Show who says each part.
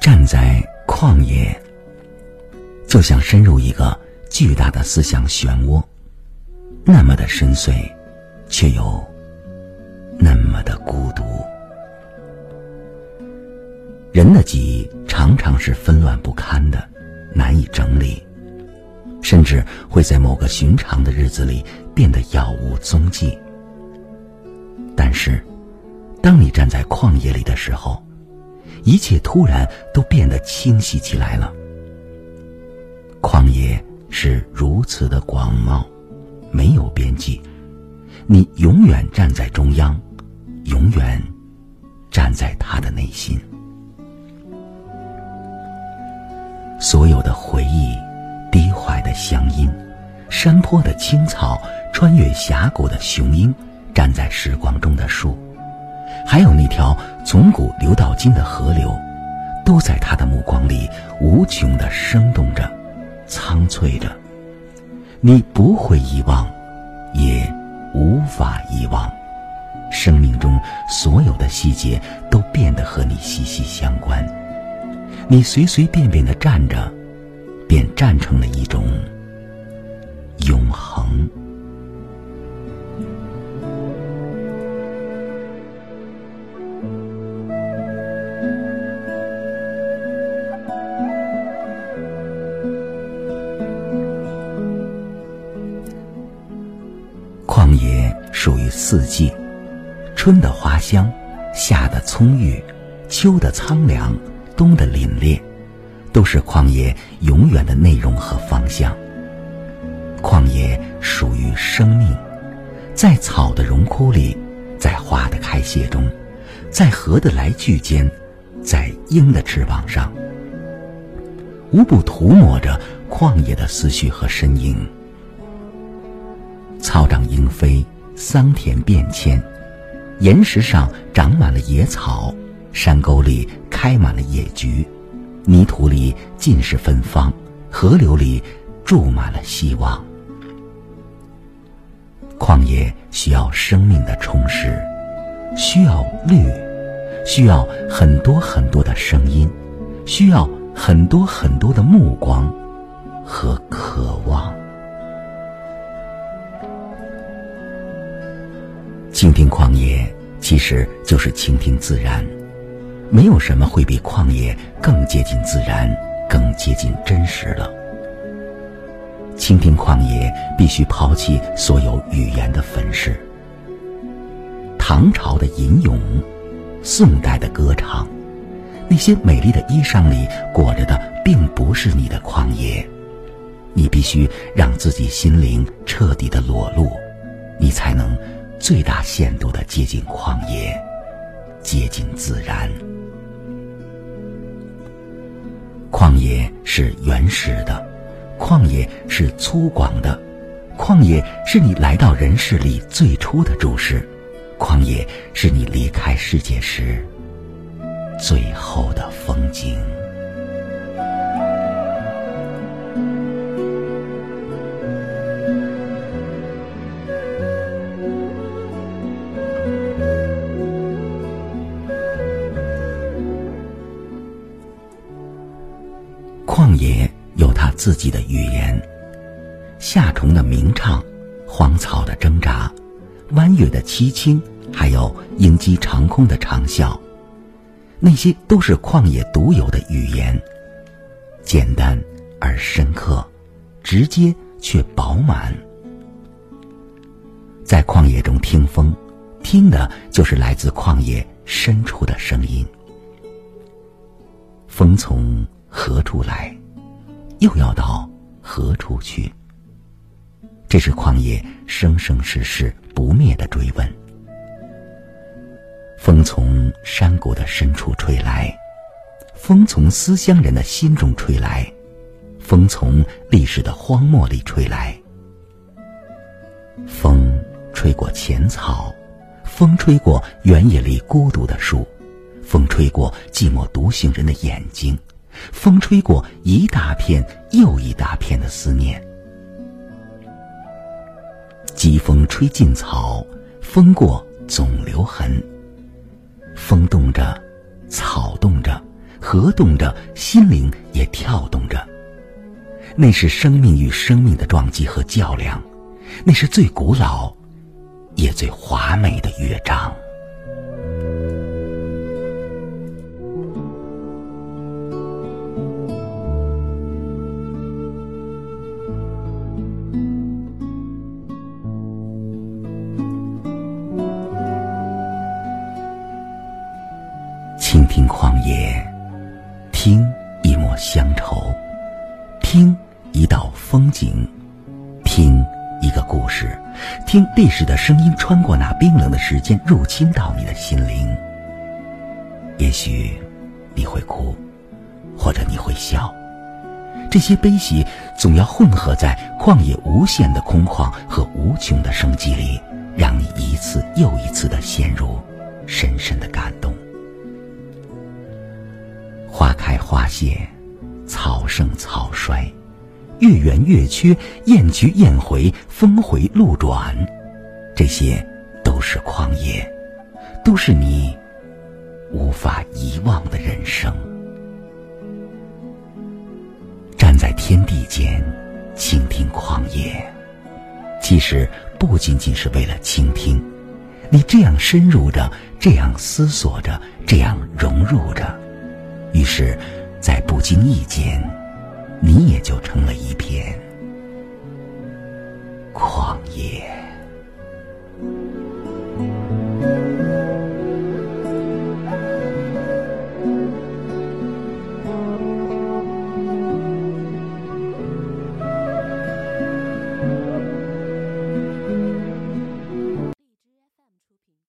Speaker 1: 站在旷野就像深入一个巨大的思想漩涡那么的深邃却又那么的孤独。人的记忆常常是纷乱不堪的难以整理。甚至会在某个寻常的日子里变得杳无踪迹。但是，当你站在旷野里的时候，一切突然都变得清晰起来了。旷野是如此的广袤，没有边际，你永远站在中央，永远站在他的内心。所有的回忆，乡音，山坡的青草，穿越峡谷的雄鹰，站在时光中的树。还有那条从古流到今的河流，都在他的目光里无穷的生动着，苍翠着。你不会遗忘，也无法遗忘。生命中所有的细节都变得和你息息相关。你随随便便的站着，便站成了一种永恒。旷野属于四季，春的花香，夏的葱郁，秋的苍凉，冬的凛冽，都是旷野永远的内容和方向。旷野属于生命，在草的荣枯里，在花的开谢中，在河的来去间，在鹰的翅膀上，无不涂抹着旷野的思绪和身影。草长莺飞，桑田变迁，岩石上长满了野草，山沟里开满了野菊，泥土里尽是芬芳，河流里注满了希望。旷野需要生命的充实，需要绿，需要很多很多的声音，需要很多很多的目光和渴望。倾听旷野，其实就是倾听自然。没有什么会比旷野更接近自然、更接近真实了。倾听旷野，必须抛弃所有语言的粉饰。唐朝的吟咏，宋代的歌唱，那些美丽的衣裳里裹着的，并不是你的旷野。你必须让自己心灵彻底的裸露，你才能。最大限度的接近旷野，接近自然。旷野是原始的，旷野是粗犷的，旷野是你来到人世里最初的注视，旷野是你离开世界时最后的风景。自己的语言，夏虫的鸣唱，荒草的挣扎，弯月的凄清，还有鹰击长空的长啸，那些都是旷野独有的语言，简单而深刻，直接却饱满。在旷野中听风，听的就是来自旷野深处的声音。风从。何处来，又要到何处去？这是旷野生生世世不灭的追问。风从山谷的深处吹来，风从思乡人的心中吹来，风从历史的荒漠里吹来。风吹过浅草，风吹过原野里孤独的树，风吹过寂寞独行人的眼睛。风吹过一大片又一大片的思念，疾风吹尽草，风过总留痕。风动着，草动着，河动着，心灵也跳动着。那是生命与生命的撞击和较量，那是最古老，也最华美的乐章。也，听一抹乡愁，听一道风景，听一个故事，听历史的声音穿过那冰冷的时间，入侵到你的心灵。也许你会哭，或者你会笑，这些悲喜总要混合在旷野无限的空旷和无穷的生机里，让你一次又一次的陷入深深的感动。花开花谢，草盛草衰，月圆月缺，雁去雁回，峰回路转，这些都是旷野，都是你无法遗忘的人生。站在天地间，倾听旷野，其实不仅仅是为了倾听，你这样深入着，这样思索着，这样融入着。于是，在不经意间，你也就成了一片旷野。